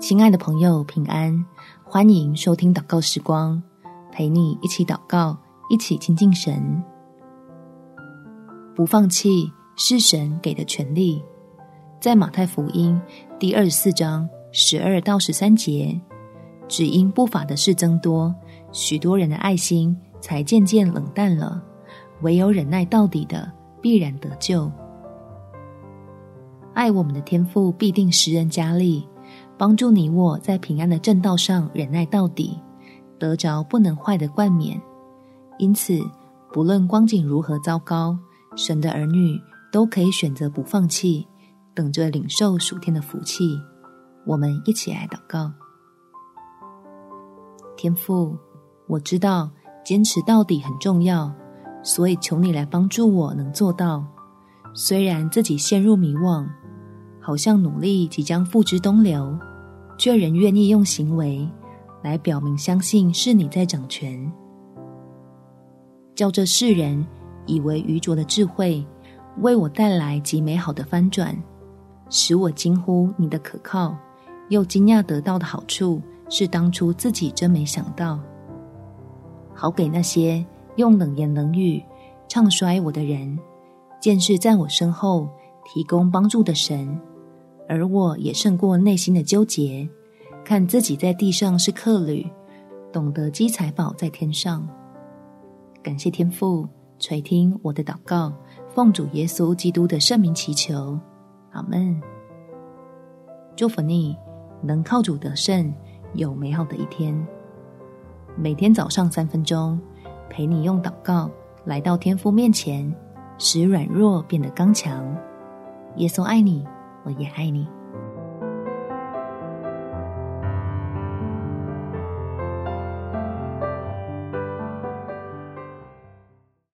亲爱的朋友，平安！欢迎收听祷告时光，陪你一起祷告，一起亲近神。不放弃是神给的权利，在马太福音第二十四章十二到十三节，只因不法的事增多，许多人的爱心才渐渐冷淡了。唯有忍耐到底的，必然得救。爱我们的天赋必定施恩加力。帮助你我在平安的正道上忍耐到底，得着不能坏的冠冕。因此，不论光景如何糟糕，神的儿女都可以选择不放弃，等着领受属天的福气。我们一起来祷告：天父，我知道坚持到底很重要，所以求你来帮助我能做到。虽然自己陷入迷惘。好像努力即将付之东流，却仍愿意用行为来表明相信是你在掌权，叫这世人以为愚拙的智慧为我带来极美好的翻转，使我惊呼你的可靠，又惊讶得到的好处是当初自己真没想到，好给那些用冷言冷语唱衰我的人，见识在我身后提供帮助的神。而我也胜过内心的纠结，看自己在地上是客旅，懂得积财宝在天上。感谢天父垂听我的祷告，奉主耶稣基督的圣名祈求，阿门。祝福你能靠主得胜，有美好的一天。每天早上三分钟，陪你用祷告来到天父面前，使软弱变得刚强。耶稣爱你。我也爱你。